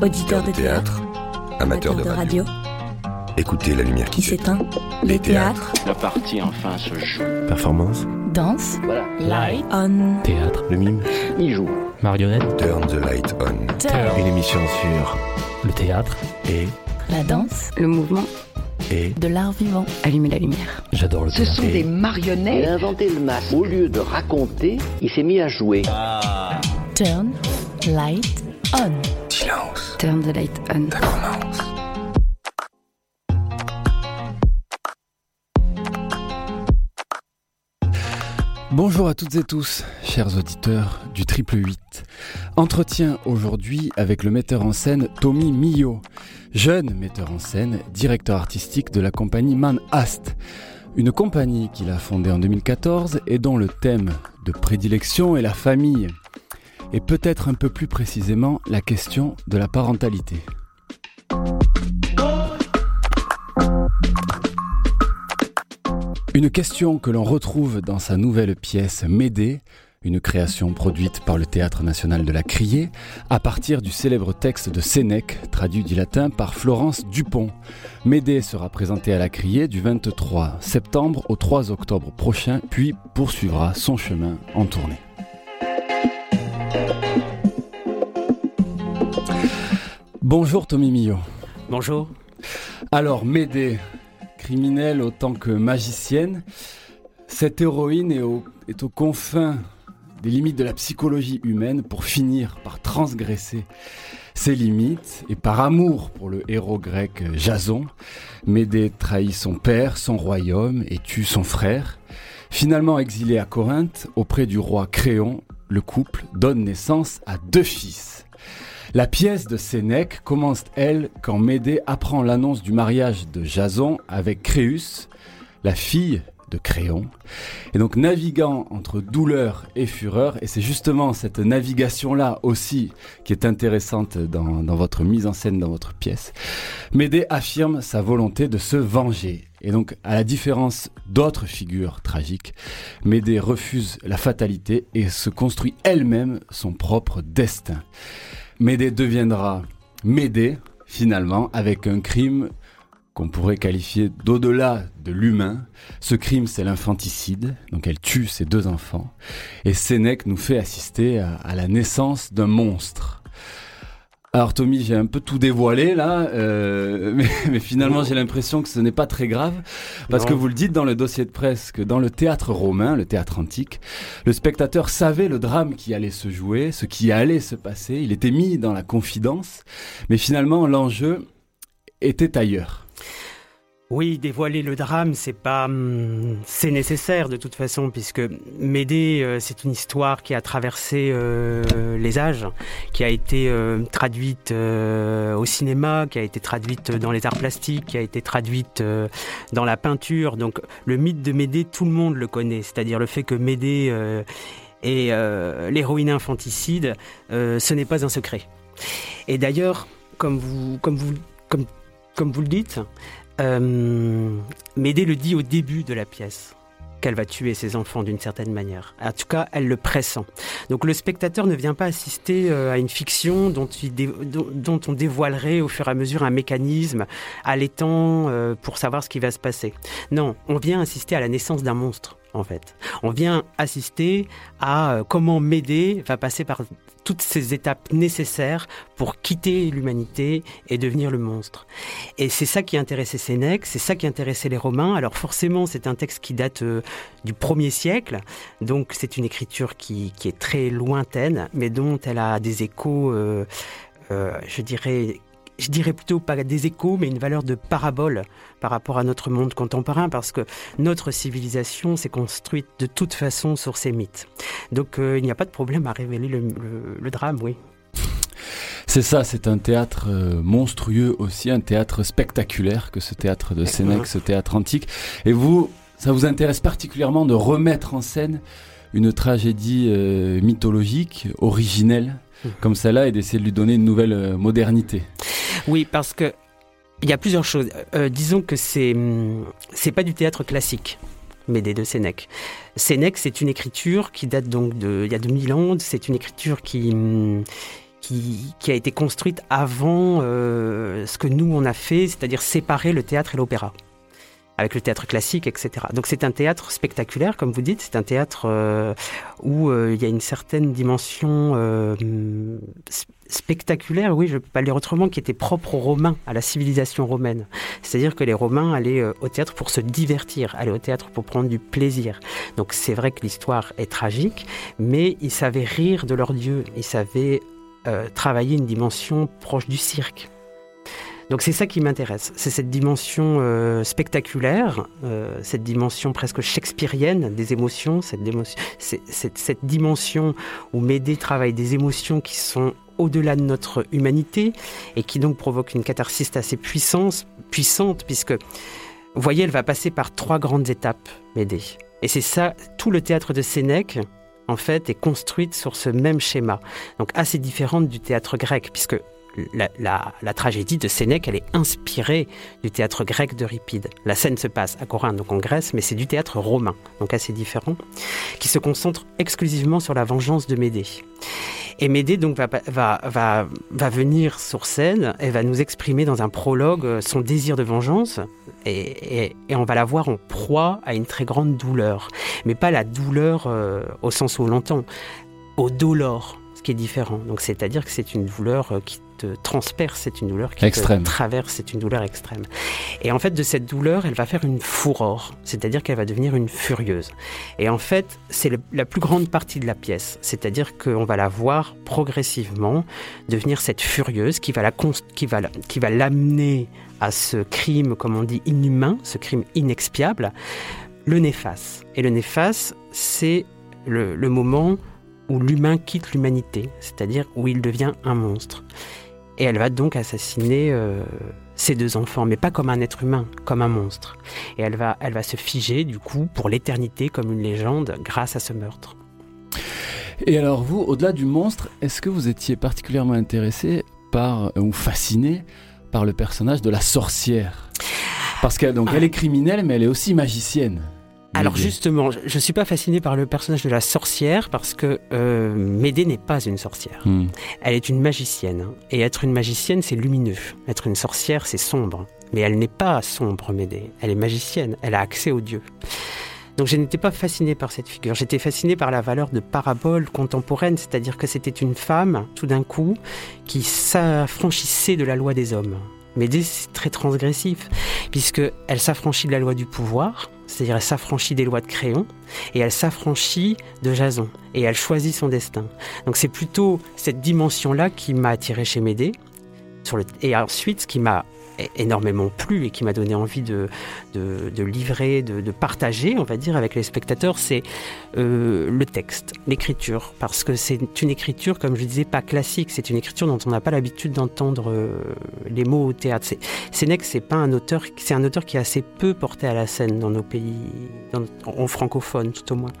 Auditeur de théâtre, amateur de radio. Écoutez la lumière qui, qui s'éteint. Les théâtres. La partie enfin se joue. Performance. Danse. Voilà. Light on. Théâtre. Le mime. Il joue. Marionnette. Turn the light on. Turn. Une émission sur le théâtre et La danse. le mouvement, et De l'art vivant. allumer la lumière. j'adore le Ce théâtre. sont des Il a marionnettes. inventé le masque. Au lieu de raconter, il s'est mis à jouer. Turn. Light on. Turn the light. Bonjour à toutes et tous, chers auditeurs du Triple 8. Entretien aujourd'hui avec le metteur en scène Tommy Millot, jeune metteur en scène, directeur artistique de la compagnie Man Ast, une compagnie qu'il a fondée en 2014 et dont le thème de prédilection est la famille, et peut-être un peu plus précisément la question de la parentalité. Une question que l'on retrouve dans sa nouvelle pièce Médée, une création produite par le Théâtre national de la Criée, à partir du célèbre texte de Sénèque, traduit du latin par Florence Dupont. Médée sera présentée à la Criée du 23 septembre au 3 octobre prochain, puis poursuivra son chemin en tournée. Bonjour Tommy Millot. Bonjour. Alors, Médée, criminelle autant que magicienne, cette héroïne est, au- est aux confins des limites de la psychologie humaine pour finir par transgresser ses limites. Et par amour pour le héros grec Jason, Médée trahit son père, son royaume et tue son frère. Finalement exilé à Corinthe, auprès du roi Créon, le couple donne naissance à deux fils. La pièce de Sénèque commence, elle, quand Médée apprend l'annonce du mariage de Jason avec Créus, la fille de Créon. Et donc, naviguant entre douleur et fureur, et c'est justement cette navigation-là aussi qui est intéressante dans, dans votre mise en scène, dans votre pièce, Médée affirme sa volonté de se venger. Et donc, à la différence d'autres figures tragiques, Médée refuse la fatalité et se construit elle-même son propre destin. Médée deviendra Médée, finalement, avec un crime qu'on pourrait qualifier d'au-delà de l'humain. Ce crime, c'est l'infanticide, donc elle tue ses deux enfants. Et Sénèque nous fait assister à, à la naissance d'un monstre. Alors Tommy, j'ai un peu tout dévoilé là, euh, mais, mais finalement j'ai l'impression que ce n'est pas très grave, parce Non. que vous le dites dans le dossier de presse que dans le théâtre romain, le théâtre antique, le spectateur savait le drame qui allait se jouer, ce qui allait se passer, il était mis dans la confidence, mais finalement l'enjeu était ailleurs. Oui, dévoiler le drame, c'est pas, hum, c'est nécessaire de toute façon, puisque Médée, euh, c'est une histoire qui a traversé euh, les âges, qui a été euh, traduite au cinéma, qui a été traduite dans les arts plastiques, qui a été traduite dans la peinture. Donc, le mythe de Médée, tout le monde le connaît, c'est-à-dire le fait que Médée est euh, l'héroïne infanticide, ce n'est pas un secret. Et d'ailleurs, comme vous le dites. Euh, Médée le dit au début de la pièce qu'elle va tuer ses enfants d'une certaine manière. En tout cas, elle le pressent. Donc le spectateur ne vient pas assister euh, à une fiction dont, dont on dévoilerait au fur et à mesure un mécanisme allaitant euh, pour savoir ce qui va se passer. Non, on vient assister à la naissance d'un monstre, en fait. On vient assister à euh, comment Médée va passer par toutes ces étapes nécessaires pour quitter l'humanité et devenir le monstre. Et c'est ça qui intéressait Sénèque, c'est ça qui intéressait les Romains. Alors forcément, c'est un texte qui date euh, du 1er siècle, donc c'est une écriture qui, est très lointaine, mais dont elle a des échos, euh, je dirais... Je dirais plutôt pas des échos, mais une valeur de parabole par rapport à notre monde contemporain, parce que notre civilisation s'est construite de toute façon sur ces mythes. Donc euh, il n'y a pas de problème à révéler le, le- le drame, oui. C'est ça, c'est un théâtre euh, monstrueux aussi, un théâtre spectaculaire que ce théâtre de Sénèque, ce théâtre antique. Et vous, ça vous intéresse particulièrement de remettre en scène une tragédie euh, mythologique, originelle, comme celle-là, et d'essayer de lui donner une nouvelle euh, modernité. Oui, parce que il y a plusieurs choses. Euh, disons que c'est hum, c'est pas du théâtre classique. Médée de Sénèque. Sénèque, c'est une écriture qui date donc de il y a 2000 ans. C'est une écriture qui hum, qui, qui, a été construite avant ce que nous on a fait, c'est-à-dire séparer le théâtre et l'opéra avec le théâtre classique, etc. Donc c'est un théâtre spectaculaire, comme vous dites, c'est un théâtre euh, où euh, il y a une certaine dimension euh, spectaculaire, oui, je peux pas le dire autrement, qui était propre aux Romains, à la civilisation romaine. C'est-à-dire que les Romains allaient au théâtre pour se divertir, allaient au théâtre pour prendre du plaisir. Donc c'est vrai que l'histoire est tragique, mais ils savaient rire de leur dieu, ils savaient travailler une dimension proche du cirque. Donc c'est ça qui m'intéresse, c'est cette dimension euh, spectaculaire, euh, cette dimension presque shakespearienne des émotions, cette, cette, dimension où Médée travaille des émotions qui sont au-delà de notre humanité et qui donc provoquent une catharsis assez puissante, puissante puisque, vous voyez, elle va passer par trois grandes étapes, Médée. Et c'est ça, tout le théâtre de Sénèque, en fait, est construite sur ce même schéma. Donc assez différente du théâtre grec, puisque la, tragédie de Sénèque, elle est inspirée du théâtre grec d'Euripide. La scène se passe à Corinthe, donc en Grèce, mais c'est du théâtre romain, donc assez différent, qui se concentre exclusivement sur la vengeance de Médée. Et Médée donc va, va, va, va venir sur scène et va nous exprimer dans un prologue euh, son désir de vengeance et, et, on va la voir en proie à une très grande douleur. Mais pas la douleur euh, au sens où on l'entend, au dolor, ce qui est différent. Donc c'est-à-dire que c'est une douleur euh, qui transperce, c'est une douleur qui extrême. traverse, c'est une douleur extrême. Et en fait, de cette douleur, elle va faire une furore, c'est-à-dire qu'elle va devenir une furieuse. Et en fait, c'est la plus grande partie de la pièce, c'est-à-dire qu'on va la voir progressivement devenir cette furieuse qui va la qui va qui va l'amener à ce crime, comme on dit, inhumain, ce crime inexpiable, le néfaste. Et le néfaste, c'est le, le moment où l'humain quitte l'humanité, c'est-à-dire où il devient un monstre. Et elle va donc assassiner euh, ses deux enfants, mais pas comme un être humain, comme un monstre. Et elle va, elle va se figer, du coup, pour l'éternité, comme une légende, grâce à ce meurtre. Et alors vous, au-delà du monstre, est-ce que vous étiez particulièrement intéressé par, ou fasciné par le personnage de la sorcière? Parce qu'elle donc, elle est criminelle, mais elle est aussi magicienne. Alors justement, je ne suis pas fasciné par le personnage de la sorcière parce que euh, Médée n'est pas une sorcière. Hmm. Elle est une magicienne. Et être une magicienne, c'est lumineux. Être une sorcière, c'est sombre. Mais elle n'est pas sombre, Médée. Elle est magicienne. Elle a accès aux dieux. Donc je n'étais pas fasciné par cette figure. J'étais fasciné par la valeur de parabole contemporaine, c'est-à-dire que c'était une femme, tout d'un coup, qui s'affranchissait de la loi des hommes. Médée, c'est très transgressif, puisqu'elle s'affranchit de la loi du pouvoir, c'est-à-dire elle s'affranchit des lois de Créon et elle s'affranchit de Jason et elle choisit son destin. Donc c'est plutôt cette dimension-là qui m'a attiré chez Médée. Sur. Et ensuite, ce qui m'a énormément plu et qui m'a donné envie de, de, livrer, de, partager, on va dire, avec les spectateurs, c'est euh, le texte, l'écriture. Parce que c'est une écriture, comme je disais, pas classique. C'est une écriture dont on n'a pas l'habitude d'entendre euh, les mots au théâtre. Sénèque, c'est pas un auteur, c'est un auteur qui est assez peu porté à la scène dans nos pays, en francophone tout au moins.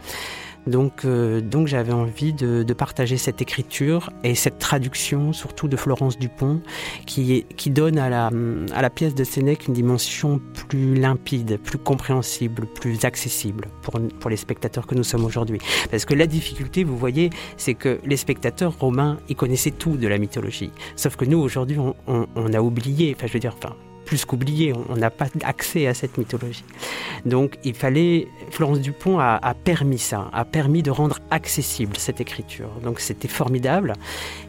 Donc, euh, donc j'avais envie de, partager cette écriture et cette traduction, surtout de Florence Dupont, qui, qui donne à la, à la pièce de Sénèque une dimension plus limpide, plus compréhensible, plus accessible pour, pour les spectateurs que nous sommes aujourd'hui. Parce que la difficulté, vous voyez, c'est que les spectateurs romains, ils connaissaient tout de la mythologie. Sauf que nous, aujourd'hui, on, on, on, a oublié, enfin je veux dire, enfin, plus qu'oublié, on n'a pas accès à cette mythologie. Donc il fallait, Florence Dupont a, permis ça, a permis de rendre accessible cette écriture. Donc c'était formidable.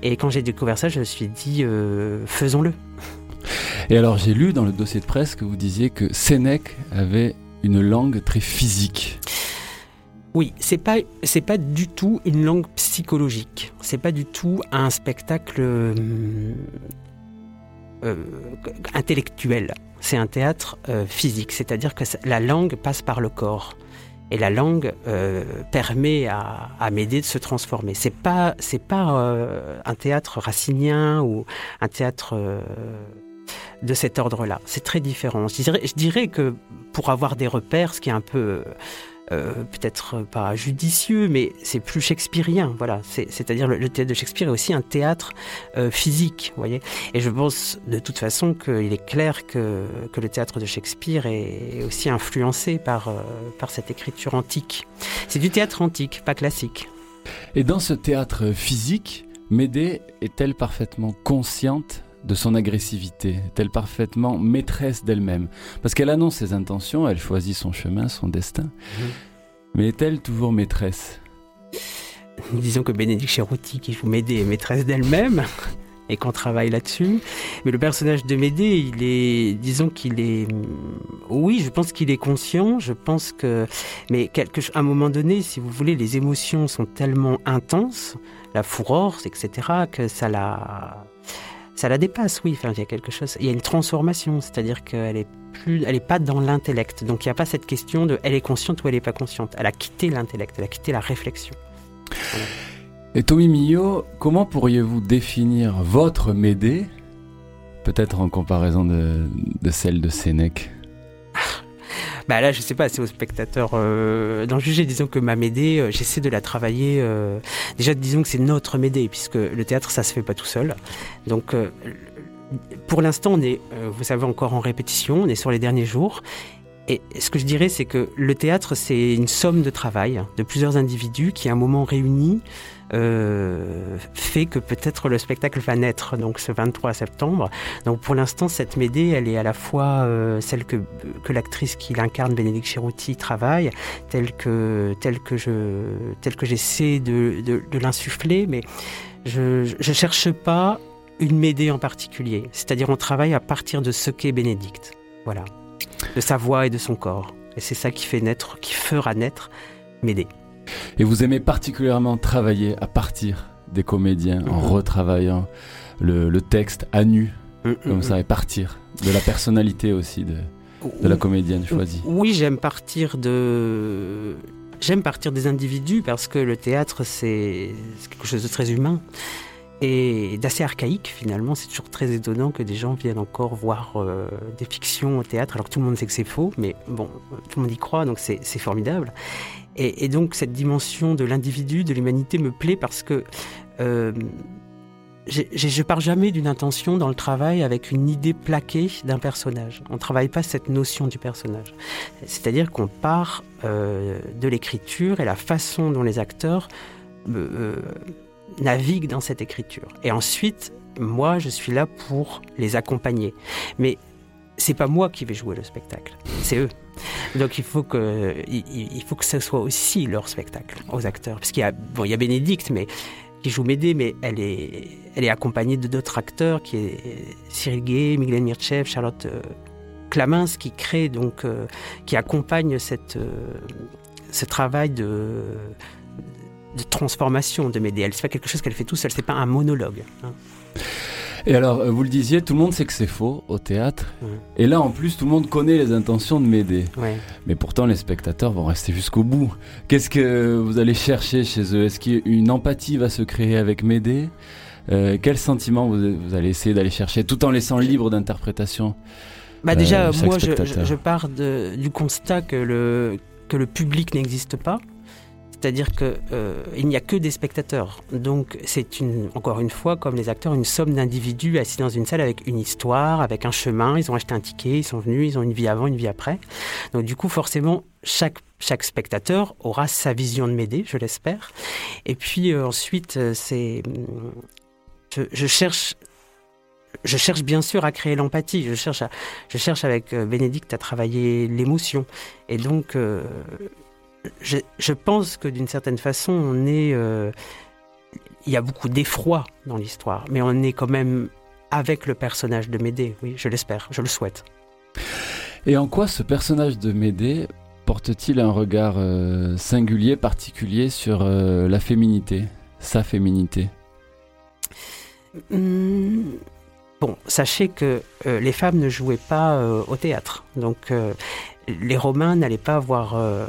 Et quand j'ai découvert ça, je me suis dit, euh, faisons-le. Et alors j'ai lu dans le dossier de presse que vous disiez que Sénèque avait une langue très physique. Oui, c'est pas c'est pas du tout une langue psychologique. C'est pas du tout un spectacle euh, intellectuel, c'est un théâtre euh, physique, c'est-à-dire que la langue passe par le corps. Et la langue euh, permet à, à Médée de se transformer. C'est pas c'est pas un théâtre racinien ou un théâtre de cet ordre-là. C'est très différent. Je dirais, je dirais que pour avoir des repères, ce qui est un peu euh, peut-être pas judicieux, mais c'est plus shakespearien. Voilà, c'est-à-dire le, théâtre de Shakespeare est aussi un théâtre euh, physique, voyez. Et je pense de toute façon qu'il est clair que, que, le théâtre de Shakespeare est aussi influencé par, euh, par cette écriture antique. C'est du théâtre antique, pas classique. Et dans ce théâtre physique, Médée est-elle parfaitement consciente de son agressivité Est-elle parfaitement maîtresse d'elle-même? Parce qu'elle annonce ses intentions, elle choisit son chemin, son destin. Mhm. Mais est-elle toujours maîtresse? Disons que Bénédicte Cherouti, qui joue Médée, est maîtresse d'elle-même et qu'on travaille là-dessus. Mais le personnage de Médée, il est, disons qu'il est, oui, je pense qu'il est conscient. Je pense que, mais quelque, à un moment donné, si vous voulez, les émotions sont tellement intenses, la fureur, etc., que ça la, ça la dépasse. Oui, enfin, il y a quelque chose. Il y a une transformation, c'est-à-dire qu'elle est plus, elle est pas dans l'intellect. Donc il n'y a pas cette question de, elle est consciente ou elle n'est pas consciente. Elle a quitté l'intellect, elle a quitté la réflexion. Et Tommy Millot, comment pourriez-vous définir votre Médée, peut-être en comparaison de, celle de Sénèque? Bah là, je sais pas, c'est au spectateur euh, d'en juger. Disons que ma Médée, euh, j'essaie de la travailler. Euh, déjà, disons que c'est notre Médée, puisque le théâtre, ça se fait pas tout seul. Donc, pour l'instant, on est, vous savez, encore en répétition. On est sur les derniers jours. Et ce que je dirais, c'est que le théâtre, c'est une somme de travail de plusieurs individus qui, à un moment réunis, euh, fait que peut-être le spectacle va naître, donc ce 23 septembre. Donc pour l'instant, cette Médée, elle est à la fois euh, celle que, que l'actrice qui l'incarne, Bénédicte Cherouti, travaille, telle que, telle que, je, telle que j'essaie de, de, de l'insuffler, mais je ne cherche pas une Médée en particulier. C'est-à-dire on travaille à partir de ce qu'est Bénédicte. Voilà de sa voix et de son corps. Et c'est ça qui fait naître, qui fera naître Médée. Et vous aimez particulièrement travailler à partir des comédiens, en mhm. retravaillant le, texte à nu, mm, mm, comme ça, mm. et partir de la personnalité aussi de, de la comédienne choisie. Oui, j'aime partir de... J'aime partir des individus parce que le théâtre, c'est quelque chose de très humain et d'assez archaïque finalement. C'est toujours très étonnant que des gens viennent encore voir euh, des fictions au théâtre alors que tout le monde sait que c'est faux, mais bon, tout le monde y croit, donc c'est formidable. Et, donc cette dimension de l'individu, de l'humanité me plaît parce que euh, je pars jamais d'une intention dans le travail avec une idée plaquée d'un personnage. On ne travaille pas cette notion du personnage. C'est-à-dire qu'on part euh, de l'écriture et la façon dont les acteurs euh, navigue dans cette écriture. Et ensuite, moi, je suis là pour les accompagner. Mais c'est pas moi qui vais jouer le spectacle, c'est eux. Donc il faut que il, faut que ce soit aussi leur spectacle aux acteurs, parce qu'il y a bon, il y a Bénédicte, mais qui joue Médée, mais elle est elle est accompagnée de d'autres acteurs, qui est Cyril Gay, Miguel Mirchev, Charlotte euh, Clamins, qui crée donc euh, qui accompagne cette euh, ce travail de de transformation de Médée. Elle, c'est pas quelque chose qu'elle fait tout seule, c'est pas un monologue. Hein. Et alors, euh, vous le disiez, tout le monde sait que c'est faux au théâtre. Et là, en plus, tout le monde connaît les intentions de Médée. Mais pourtant, les spectateurs vont rester jusqu'au bout. Qu'est-ce que vous allez chercher chez eux? Est-ce qu'une empathie va se créer avec Médée? Euh, Quel sentiment vous, allez essayer d'aller chercher tout en laissant libre d'interprétation bah Déjà, euh, moi, je, je, pars de, du constat que le, que le public n'existe pas. C'est-à-dire qu'il euh, n'y a que des spectateurs. Donc c'est encore une fois, comme les acteurs, une somme d'individus assis dans une salle avec une histoire, avec un chemin. Ils ont acheté un ticket, ils sont venus, ils ont une vie avant, une vie après. Donc du coup, forcément, chaque chaque spectateur aura sa vision de Médée, je l'espère. Et puis euh, ensuite, euh, c'est je, cherche je cherche bien sûr à créer l'empathie. Je cherche, je cherche avec Bénédicte à travailler l'émotion. Et donc, je, pense que d'une certaine façon, on est. Euh, il y a beaucoup d'effroi dans l'histoire, mais on est quand même avec le personnage de Médée. Oui, je l'espère, je le souhaite. Et en quoi ce personnage de Médée porte-t-il un regard euh, singulier, particulier sur euh, la féminité, sa féminité? Hmm, Bon, sachez que les femmes ne jouaient pas au théâtre. Donc les Romains n'allaient pas avoir. Euh,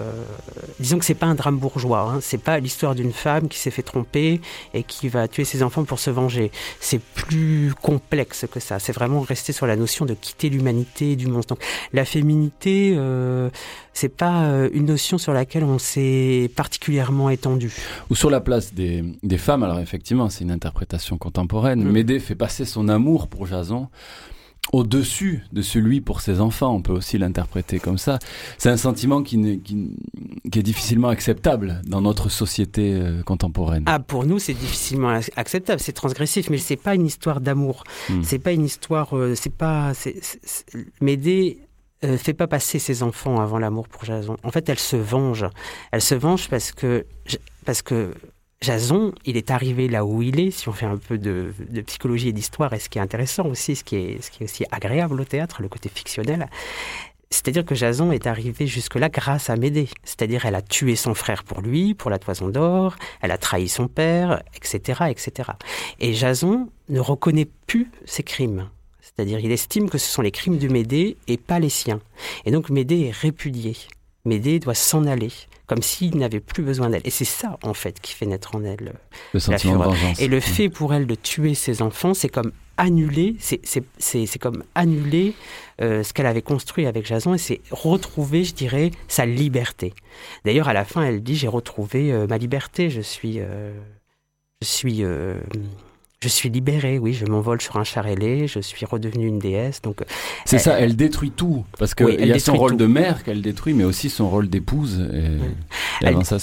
disons que c'est pas un drame bourgeois. Hein. C'est pas l'histoire d'une femme qui s'est fait tromper et qui va tuer ses enfants pour se venger. C'est plus complexe que ça. C'est vraiment rester sur la notion de quitter l'humanité du monstre. Donc la féminité, euh, c'est pas euh, une notion sur laquelle on s'est particulièrement étendu. Ou sur la place des, femmes. Alors effectivement, c'est une interprétation contemporaine. Mm. Médée fait passer son amour pour Jason au-dessus de celui pour ses enfants. On peut aussi l'interpréter comme ça. C'est un sentiment qui, qui, qui, est difficilement acceptable dans notre société euh, contemporaine. Ah, pour nous, c'est difficilement acceptable. C'est transgressif, mais c'est pas une histoire d'amour. Hmm. C'est pas une histoire. Euh, c'est pas. M'aider euh, fait pas passer ses enfants avant l'amour pour Jason. En fait, elle se venge. Elle se venge parce que parce que Jason, il est arrivé là où il est, si on fait un peu de, psychologie et d'histoire, et ce qui est intéressant aussi, ce qui est, aussi agréable au théâtre, le côté fictionnel, c'est-à-dire que Jason est arrivé jusque-là grâce à Médée. C'est-à-dire elle a tué son frère pour lui, pour la toison d'or, elle a trahi son père, etc., etc. Et Jason ne reconnaît plus ses crimes. C'est-à-dire il estime que ce sont les crimes de Médée et pas les siens. Et donc Médée est répudié. Médée doit s'en aller comme s'il n'avait plus besoin d'elle. Et c'est ça, en fait, qui fait naître en elle euh, le sentiment de Et le fait pour elle de tuer ses enfants, c'est comme annuler, c'est comme annuler euh, ce qu'elle avait construit avec Jason et c'est retrouver, je dirais, sa liberté. D'ailleurs, à la fin, elle dit j'ai retrouvé euh, ma liberté. Je suis, je suis je suis libérée, oui, je m'envole sur un char ailé, je suis redevenue une déesse. Donc c'est ça, elle détruit tout parce qu'il y a son rôle de mère qu'elle détruit, mais aussi son rôle d'épouse. Et, elle, ça,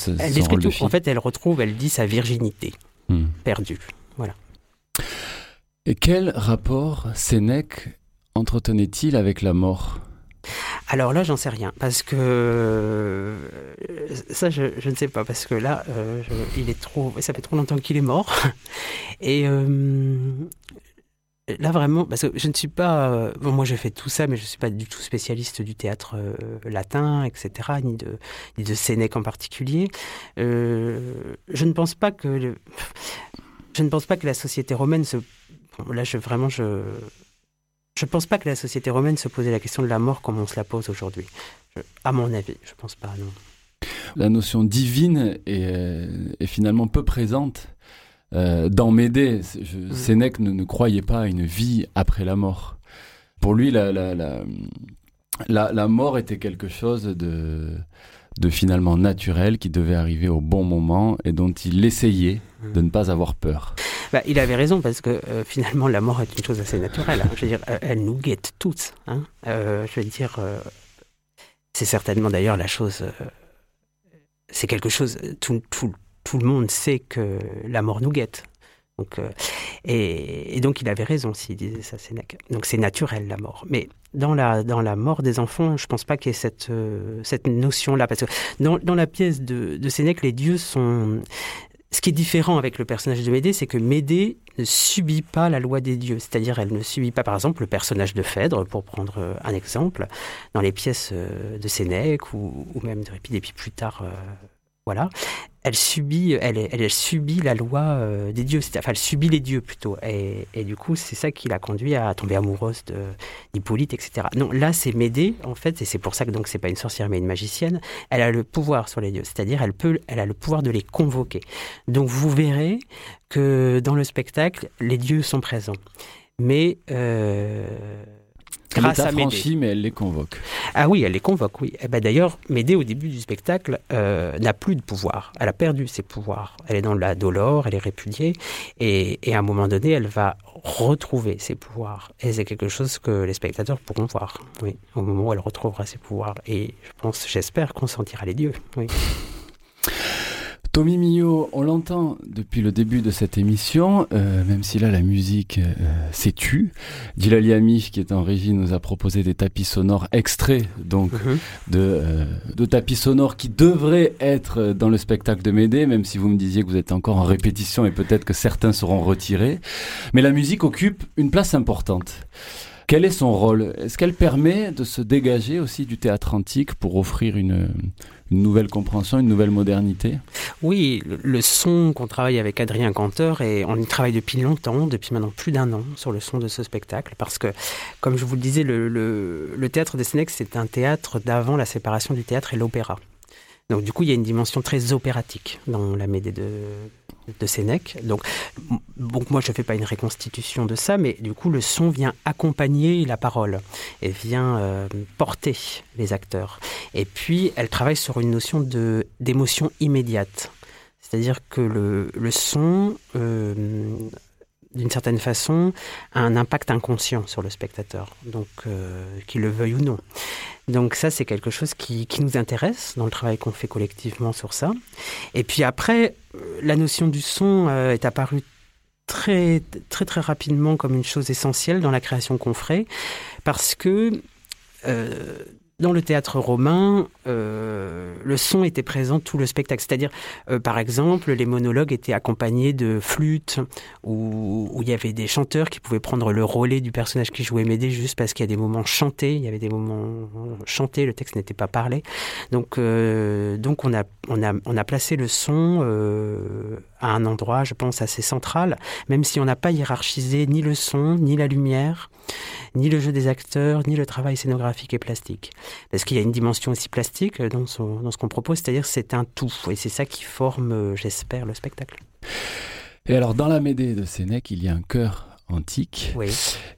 rôle tout. En fait, elle retrouve, elle dit sa virginité hmm. perdue. Voilà. Et quel rapport Sénèque entretenait-il avec la mort? Alors là, j'en sais rien, parce que euh, ça, je, ne sais pas, parce que là, euh, il est trop, ça fait trop longtemps qu'il est mort, et euh, là vraiment, parce que je ne suis pas, bon, moi, je fais tout ça, mais je ne suis pas du tout spécialiste du théâtre latin, etc., ni de ni de Sénèque en particulier. je ne pense pas que je ne pense pas que la société romaine se, là, je vraiment, je je ne pense pas que la société romaine se posait la question de la mort comme on se la pose aujourd'hui. À mon avis, je ne pense pas, non. La notion divine est, finalement peu présente euh, dans Médée. Mm. Sénèque ne, croyait pas à une vie après la mort. Pour lui, la, la, la, mort était quelque chose de, de finalement naturel qui devait arriver au bon moment et dont il essayait de ne pas avoir peur. Bah, il avait raison parce que euh, finalement la mort est une chose assez naturelle. Hein. Je veux dire, euh, elle nous guette toutes. Hein. Euh, je veux dire, c'est certainement d'ailleurs la chose. c'est quelque chose. Tout, le monde sait que la mort nous guette. Donc, et, et, donc il avait raison s'il disait ça, Sénèque. Donc c'est naturel la mort. Mais dans la, dans la mort des enfants, je ne pense pas qu'il y ait cette, cette notion-là. Parce que dans, la pièce de, de Sénèque, les dieux sont, ce qui est différent avec le personnage de Médée, c'est que Médée ne subit pas la loi des dieux. C'est-à-dire, elle ne subit pas, par exemple, le personnage de Phèdre, pour prendre euh, un exemple, dans les pièces euh, de Sénèque ou, même de Répide, et puis plus tard, euh, voilà elle subit, elle, subit la loi euh, des dieux, enfin elle subit les dieux plutôt. Et, et du coup, c'est ça qui l'a conduit à tomber amoureuse d'Hippolyte, etc. Non, là, c'est Médée, en fait, et c'est pour ça que donc c'est pas une sorcière mais une magicienne. Elle a le pouvoir sur les dieux, c'est-à-dire elle peut, elle a le pouvoir de les convoquer. Donc vous verrez que dans le spectacle, les dieux sont présents, mais euh, grâce à Médée. mais elle les convoque. Ah oui, elle les convoque, oui. Eh ben, D'ailleurs, Médée, au début du spectacle, euh, n'a plus de pouvoir. Elle a perdu ses pouvoirs. Elle est dans la dolore, elle est répudiée. Et, et à un moment donné, elle va retrouver ses pouvoirs. Et c'est quelque chose que les spectateurs pourront voir, oui, au moment où elle retrouvera ses pouvoirs. Et je pense, j'espère qu'on sentira les dieux, oui. Tommy Millot, on l'entend depuis le début de cette émission, euh, même si là la musique euh, s'est tue. Dilali Ami, qui est en régie, nous a proposé des tapis sonores extraits donc mhm. de, euh, de, tapis sonores qui devraient être dans le spectacle de Médée, même si vous me disiez que vous êtes encore en répétition et peut-être que certains seront retirés. Mais la musique occupe une place importante. Quel est son rôle? Est-ce qu'elle permet de se dégager aussi du théâtre antique pour offrir une, une nouvelle compréhension, une nouvelle modernité Oui, le, son qu'on travaille avec Adrien Canteur, et on y travaille depuis longtemps, depuis maintenant plus d'un an, sur le son de ce spectacle, parce que, comme je vous le disais, le, le théâtre des Sénèques, c'est un théâtre d'avant la séparation du théâtre et l'opéra. Donc du coup, il y a une dimension très opératique dans la Médée de, de Sénèque. Donc, donc moi, je ne fais pas une reconstitution de ça, mais du coup, le son vient accompagner la parole et vient euh, porter les acteurs. Et puis, elle travaille sur une notion de d'émotion immédiate. C'est-à-dire que le, le son euh, d'une certaine façon, un impact inconscient sur le spectateur, donc euh, qu'il le veuille ou non. Donc ça, c'est quelque chose qui, nous intéresse dans le travail qu'on fait collectivement sur ça. Et puis après, euh, la notion du son euh, est apparue très très très rapidement comme une chose essentielle dans la création qu'on ferait, parce que dans le théâtre romain, euh, le son était présent tout le spectacle. C'est-à-dire, euh, par exemple, les monologues étaient accompagnés de flûtes, où, il y avait des chanteurs qui pouvaient prendre le relais du personnage qui jouait Médée juste parce qu'il y a des moments chantés, il y avait des moments chantés, le texte n'était pas parlé. Donc, euh, donc on, a, on, a, on a placé le son à un endroit, je pense, assez central, même si on n'a pas hiérarchisé ni le son, ni la lumière, ni le jeu des acteurs, ni le travail scénographique et plastique. Parce qu'il y a une dimension aussi plastique dans, ce qu'on propose, c'est-à-dire c'est un tout, et c'est ça qui forme, euh, j'espère, le spectacle. Et alors, dans la Médée de Sénèque, il y a un chœur antique. Oui.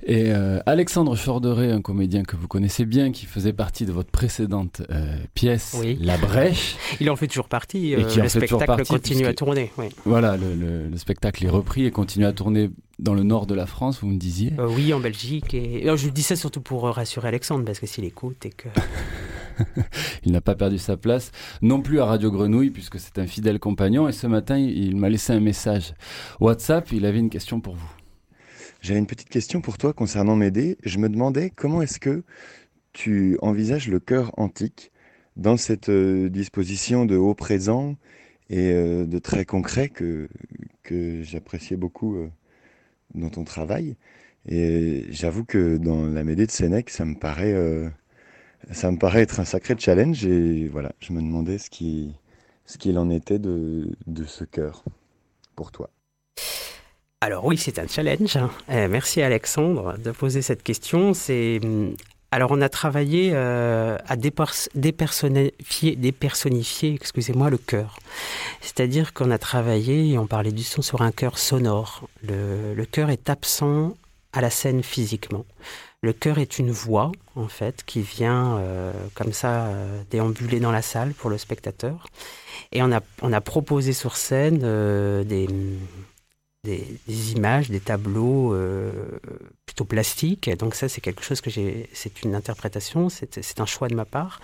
Et euh, Alexandre Chorderet, un comédien que vous connaissez bien, qui faisait partie de votre précédente euh, pièce, La Brèche. Il en fait toujours partie. et qui le spectacle continue à tourner. Voilà, le, spectacle est repris et continue à tourner dans le nord de la France, vous me disiez euh, Oui, en Belgique. Et... je dis ça surtout pour rassurer Alexandre, parce que s'il écoute et que... il n'a pas perdu sa place, non plus à Radio Grenouille, puisque c'est un fidèle compagnon. Et ce matin, il m'a laissé un message WhatsApp, il avait une question pour vous. J'avais une petite question pour toi concernant Médée. Je me demandais comment est-ce que tu envisages le cœur antique dans cette euh, disposition de haut présent et euh, de très concret que, que j'appréciais beaucoup euh, dans ton travail. Et j'avoue que dans la Médée de Sénèque, ça me paraît, ça me paraît être un sacré challenge. Et voilà, je me demandais ce qui, ce qu'il en était de, de ce cœur pour toi. Alors oui, c'est un challenge. Hein. Eh, merci Alexandre de poser cette question. C'est hum, alors on a travaillé euh, à dépersonnifier, dépersonnifier excusez-moi, le cœur. C'est-à-dire qu'on a travaillé et on parlait du son sur un cœur sonore. Le, cœur est absent à la scène physiquement. Le cœur est une voix, en fait, qui vient euh, comme ça euh, déambuler dans la salle pour le spectateur. Et on a, on a proposé sur scène des, des, images, des tableaux euh, plutôt plastiques. Donc ça, c'est quelque chose que j'ai, c'est une interprétation, c'est, un choix de ma part,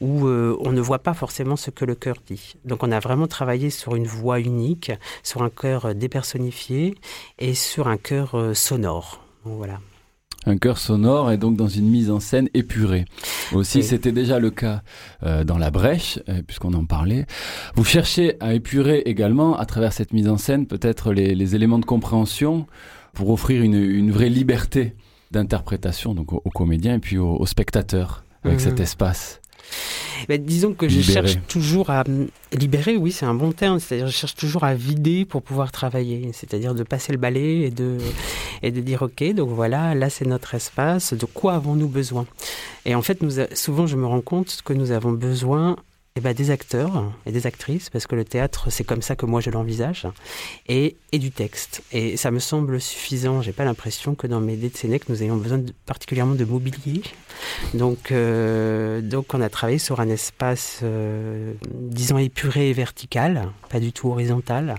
où euh, on ne voit pas forcément ce que le cœur dit. Donc on a vraiment travaillé sur une voix unique, sur un cœur dépersonnifié et sur un cœur euh, sonore. voilà un cœur sonore et donc dans une mise en scène épurée. Aussi, c'était déjà le cas euh, dans La Brèche, euh, puisqu'on en parlait. Vous cherchez à épurer également, à travers cette mise en scène, peut-être les, éléments de compréhension pour offrir une, vraie liberté d'interprétation donc aux, comédiens et puis aux, spectateurs avec mmh. cet espace. Ben, disons que je cherche toujours à libérer, oui, c'est un bon terme. C'est-à-dire, je cherche toujours à vider pour pouvoir travailler. C'est-à-dire de passer le balai et de, et de dire, OK, donc voilà, là, c'est notre espace. De quoi avons-nous besoin? Et en fait, nous, souvent, je me rends compte que nous avons besoin eh ben, des acteurs et des actrices, parce que le théâtre, c'est comme ça que moi je l'envisage, et, et, du texte. Et ça me semble suffisant. J'ai pas l'impression que dans mes dés de Sénèque, nous ayons besoin particulièrement de mobilier. Donc, euh, donc, on a travaillé sur un espace, euh, disons, épuré et vertical, pas du tout horizontal,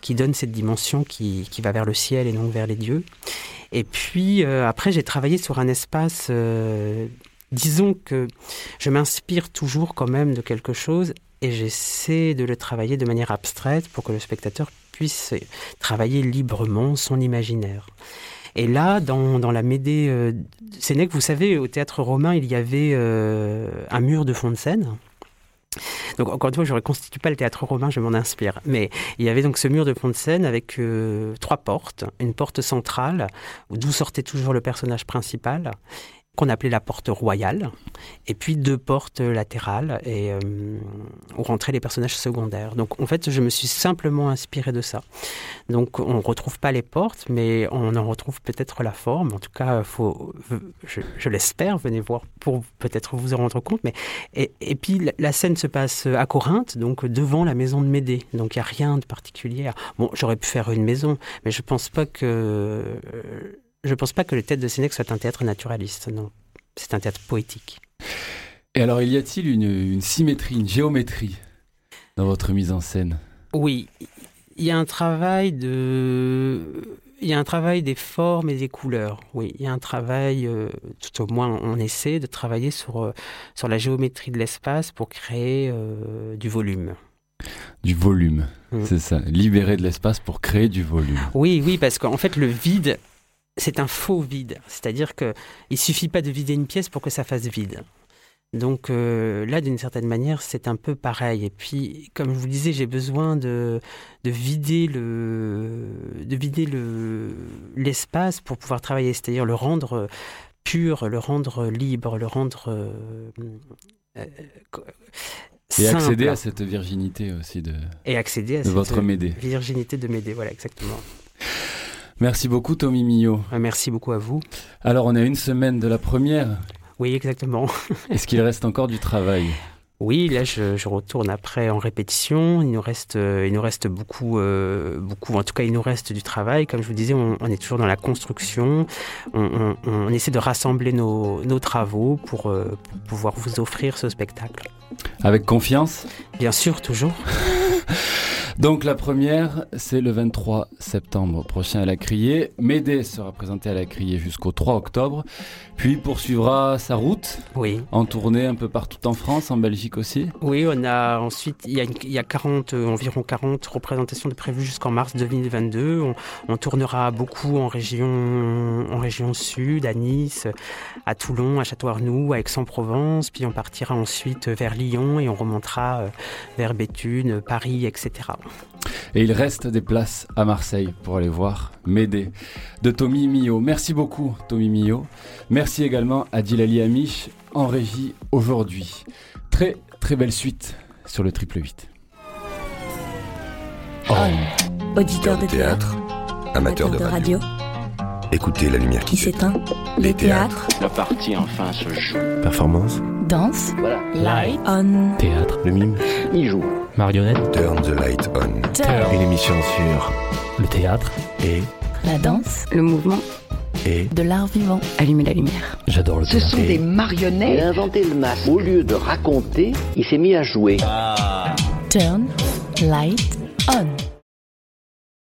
qui donne cette dimension qui, qui va vers le ciel et non vers les dieux. Et puis, euh, après, j'ai travaillé sur un espace disons que je m'inspire toujours quand même de quelque chose et j'essaie de le travailler de manière abstraite pour que le spectateur puisse travailler librement son imaginaire. Et là, dans, la Médée euh, Sénèque, vous savez, au théâtre romain, il y avait euh, un mur de fond de scène. Donc encore une fois, je ne reconstitue pas le théâtre romain, je m'en inspire. Mais il y avait donc ce mur de fond de scène avec euh, trois portes, une porte centrale d'où sortait toujours le personnage principal, qu'on appelait la porte royale, et puis deux portes latérales et, euh, où rentraient les personnages secondaires. Donc en fait, je me suis simplement inspiré de ça. Donc on ne retrouve pas les portes, mais on en retrouve peut-être la forme. En tout cas, faut, je, l'espère, venez voir pour peut-être vous en rendre compte. Mais, et, et puis la, scène se passe à Corinthe, donc devant la maison de Médée. Donc il n'y a rien de particulier. Bon, j'aurais pu faire une maison, mais je pense pas que... Je ne pense pas que le théâtre de Sénèque soit un théâtre naturaliste, non. C'est un théâtre poétique. Et alors, il y a-t-il une, symétrie, une géométrie dans votre mise en scène? Oui, il y a un travail de il y a un travail des formes et des couleurs. Oui, il y a un travail, euh, tout au moins on essaie de travailler sur, euh, sur la géométrie de l'espace pour créer euh, du volume. Du volume, Mm. c'est ça. Libérer de l'espace pour créer du volume. Oui, oui, parce qu'en fait le vide, c'est un faux vide. C'est-à-dire que il suffit pas de vider une pièce pour que ça fasse vide. Donc euh, là, d'une certaine manière, c'est un peu pareil. Et puis, comme je vous disais, j'ai besoin de, de vider le de vider le l'espace pour pouvoir travailler, c'est-à-dire le rendre pur, le rendre libre, le rendre euh, euh, Et simple. accéder à cette virginité aussi de, et accéder à de cette votre Médée. virginité de Médée. Voilà, exactement. Merci beaucoup, Tommy Millot. Euh, Merci beaucoup à vous. Alors, on est à une semaine de la première. Oui, exactement. Est-ce qu'il reste encore du travail? Oui, là, je, je retourne après en répétition. Il nous reste, euh, il nous reste beaucoup, euh, beaucoup. En tout cas, il nous reste du travail. Comme je vous disais, on, on est toujours dans la construction. On, on- on essaie de rassembler nos, nos travaux pour, euh, pour pouvoir vous offrir ce spectacle. Avec confiance? Bien sûr, toujours. Donc la première, c'est le 23 septembre prochain à la Criée. Médée sera présenté à la Criée jusqu'au 3 octobre, puis poursuivra sa route Oui. en tournée un peu partout en France, en Belgique aussi. Oui, on a ensuite, il y a, une- il y a 40, euh, environ 40 représentations de prévues jusqu'en mars 2022. On, on tournera beaucoup en région, en région sud, à Nice, à Toulon, à Château-Arnoux, à Aix-en-Provence. Puis on partira ensuite vers Lyon et on remontera euh, vers Béthune, Paris, etc. Et il reste des places à Marseille pour aller voir Médée de Tommy Millot. Merci beaucoup Tommy Millot. Merci également à Dilali Amish en régie aujourd'hui. Très très belle suite sur le triple 8. On. Auditeur de théâtre. amateur de radio. Écoutez la lumière Qui qui s'éteint. Les théâtres. La partie enfin se joue. Performance, Danse. Voilà. Light. On. théâtre, Le mime. Il joue. marionnette, Turn the light on. Turn. une émission sur le théâtre et, La danse. Le mouvement, et De l'art vivant. allumer la lumière. j'adore le Ce théâtre. sont Et des Il marionnettes. a inventé le masque. Au lieu de raconter, il s'est mis à jouer. Turn. Light. On.